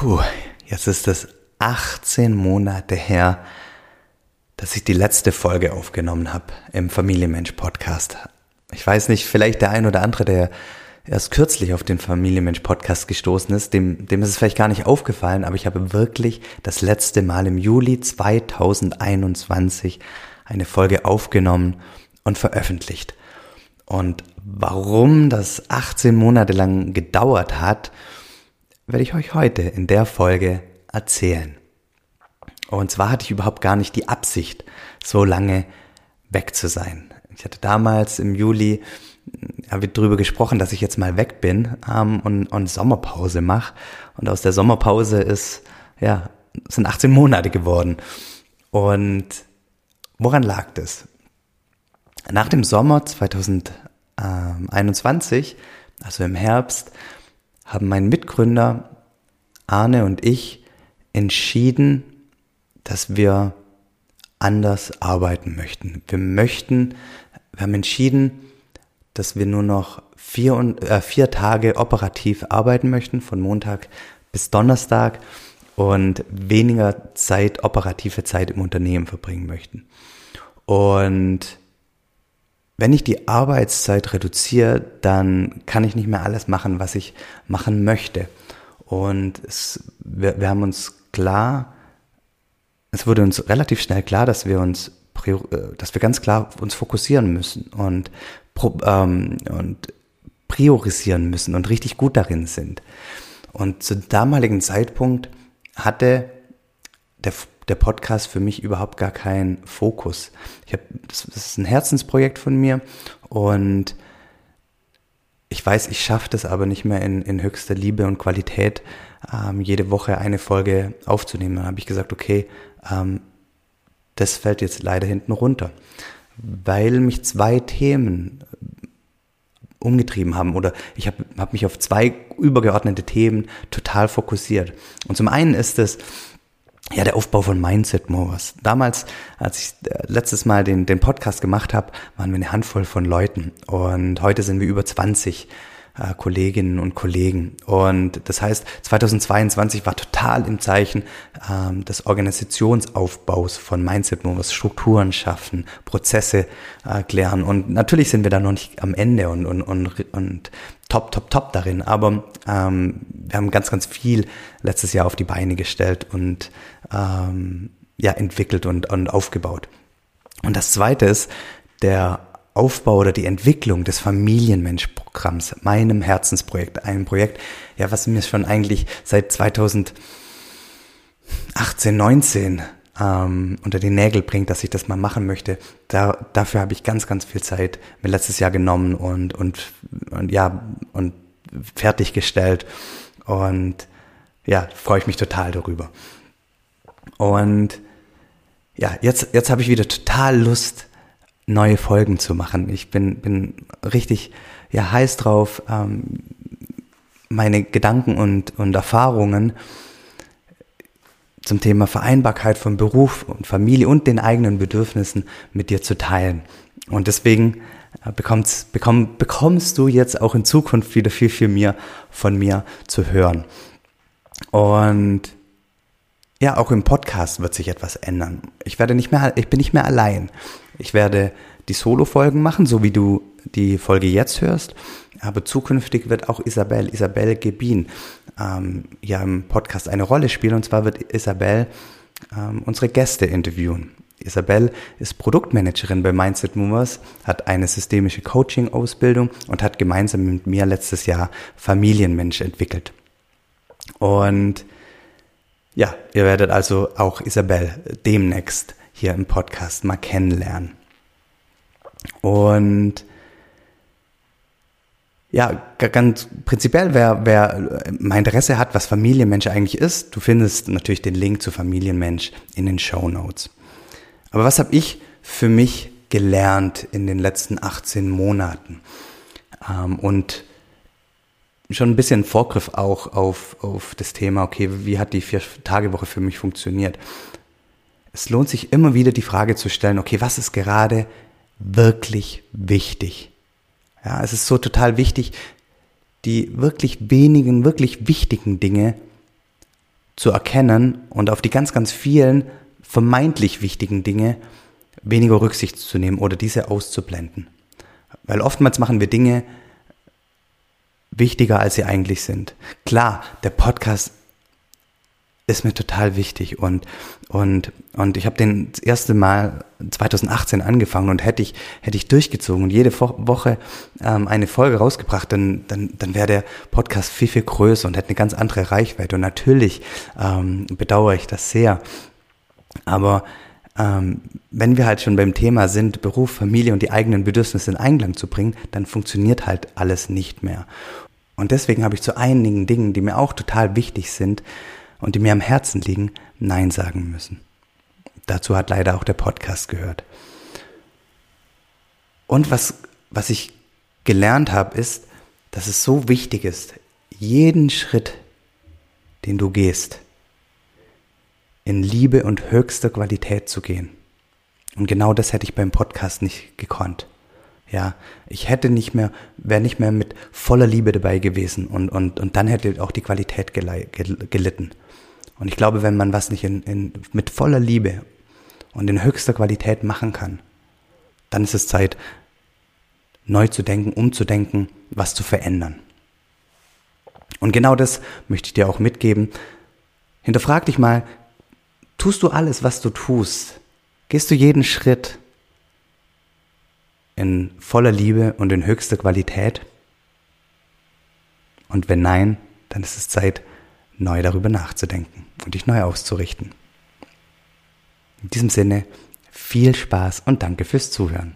Puh, jetzt ist es 18 Monate her, dass ich die letzte Folge aufgenommen habe im Familienmensch Podcast. Ich weiß nicht, vielleicht der ein oder andere, der erst kürzlich auf den Familienmensch Podcast gestoßen ist, dem, dem ist es vielleicht gar nicht aufgefallen, aber ich habe wirklich das letzte Mal im Juli 2021 eine Folge aufgenommen und veröffentlicht. Und warum das 18 Monate lang gedauert hat, werde ich euch heute in der Folge erzählen. Und zwar hatte ich überhaupt gar nicht die Absicht, so lange weg zu sein. Ich hatte damals im Juli wir darüber gesprochen, dass ich jetzt mal weg bin ähm, und, und Sommerpause mache. Und aus der Sommerpause ist, ja, sind 18 Monate geworden. Und woran lag das? Nach dem Sommer 2021, also im Herbst, haben mein Mitgründer Arne und ich entschieden, dass wir anders arbeiten möchten. Wir möchten, wir haben entschieden, dass wir nur noch vier, und, äh, vier Tage operativ arbeiten möchten, von Montag bis Donnerstag und weniger Zeit, operative Zeit im Unternehmen verbringen möchten. Und wenn ich die Arbeitszeit reduziere, dann kann ich nicht mehr alles machen, was ich machen möchte. Und es, wir, wir haben uns klar, es wurde uns relativ schnell klar, dass wir uns, äh, dass wir ganz klar uns fokussieren müssen und, ähm, und priorisieren müssen und richtig gut darin sind. Und zu damaligen Zeitpunkt hatte der der Podcast für mich überhaupt gar keinen Fokus. Ich habe das, das ist ein Herzensprojekt von mir und ich weiß, ich schaffe das aber nicht mehr in, in höchster Liebe und Qualität, ähm, jede Woche eine Folge aufzunehmen. Dann habe ich gesagt, okay, ähm, das fällt jetzt leider hinten runter, weil mich zwei Themen umgetrieben haben oder ich habe hab mich auf zwei übergeordnete Themen total fokussiert. Und zum einen ist es, ja, der Aufbau von Mindset Movers. Damals, als ich äh, letztes Mal den, den Podcast gemacht habe, waren wir eine Handvoll von Leuten und heute sind wir über 20 äh, Kolleginnen und Kollegen. Und das heißt, 2022 war total im Zeichen ähm, des Organisationsaufbaus von Mindset Movers, Strukturen schaffen, Prozesse äh, klären. Und natürlich sind wir da noch nicht am Ende und, und, und, und top, top, top darin. Aber ähm, wir haben ganz, ganz viel letztes Jahr auf die Beine gestellt und ähm, ja, entwickelt und, und aufgebaut. Und das zweite ist der Aufbau oder die Entwicklung des Familienmensch-Programms, meinem Herzensprojekt, einem Projekt, ja, was mir schon eigentlich seit 2018, 19 ähm, unter die Nägel bringt, dass ich das mal machen möchte. Da, dafür habe ich ganz, ganz viel Zeit mir letztes Jahr genommen und, und, und ja, und fertiggestellt. Und ja, freue ich mich total darüber. Und ja, jetzt, jetzt habe ich wieder total Lust, neue Folgen zu machen. Ich bin, bin richtig ja, heiß drauf, ähm, meine Gedanken und, und Erfahrungen zum Thema Vereinbarkeit von Beruf und Familie und den eigenen Bedürfnissen mit dir zu teilen. Und deswegen äh, bekommst, bekomm, bekommst du jetzt auch in Zukunft wieder viel, viel mehr von mir zu hören. Und ja, auch im Podcast wird sich etwas ändern. Ich werde nicht mehr, ich bin nicht mehr allein. Ich werde die Solo-Folgen machen, so wie du die Folge jetzt hörst. Aber zukünftig wird auch Isabel, Isabel Gebin, ähm, ja im Podcast eine Rolle spielen. Und zwar wird Isabel ähm, unsere Gäste interviewen. Isabel ist Produktmanagerin bei Mindset Movers, hat eine systemische Coaching-Ausbildung und hat gemeinsam mit mir letztes Jahr Familienmensch entwickelt. Und ja, ihr werdet also auch Isabel demnächst hier im Podcast mal kennenlernen. Und ja, ganz prinzipiell, wer, wer mein Interesse hat, was Familienmensch eigentlich ist, du findest natürlich den Link zu Familienmensch in den Show Notes. Aber was habe ich für mich gelernt in den letzten 18 Monaten? Ähm, und schon ein bisschen Vorgriff auch auf, auf das Thema, okay, wie hat die Vier-Tage-Woche für mich funktioniert? Es lohnt sich immer wieder die Frage zu stellen, okay, was ist gerade wirklich wichtig? Ja, es ist so total wichtig, die wirklich wenigen, wirklich wichtigen Dinge zu erkennen und auf die ganz, ganz vielen vermeintlich wichtigen Dinge weniger Rücksicht zu nehmen oder diese auszublenden. Weil oftmals machen wir Dinge wichtiger, als sie eigentlich sind. Klar, der Podcast ist mir total wichtig. Und und und ich habe den das erste Mal 2018 angefangen und hätte ich hätte ich durchgezogen und jede Woche ähm, eine Folge rausgebracht, dann dann dann wäre der Podcast viel viel größer und hätte eine ganz andere Reichweite. Und natürlich ähm, bedauere ich das sehr, aber ähm, wenn wir halt schon beim Thema sind, Beruf, Familie und die eigenen Bedürfnisse in Einklang zu bringen, dann funktioniert halt alles nicht mehr. Und deswegen habe ich zu einigen Dingen, die mir auch total wichtig sind, und die mir am Herzen liegen, Nein sagen müssen. Dazu hat leider auch der Podcast gehört. Und was, was ich gelernt habe, ist, dass es so wichtig ist, jeden Schritt, den du gehst, in Liebe und höchster Qualität zu gehen. Und genau das hätte ich beim Podcast nicht gekonnt. Ja, ich hätte nicht mehr, wäre nicht mehr mit voller Liebe dabei gewesen und, und, und dann hätte auch die Qualität gelitten. Und ich glaube, wenn man was nicht in, in, mit voller Liebe und in höchster Qualität machen kann, dann ist es Zeit, neu zu denken, umzudenken, was zu verändern. Und genau das möchte ich dir auch mitgeben. Hinterfrag dich mal, tust du alles, was du tust? Gehst du jeden Schritt in voller Liebe und in höchster Qualität? Und wenn nein, dann ist es Zeit, neu darüber nachzudenken und dich neu auszurichten. In diesem Sinne, viel Spaß und danke fürs Zuhören.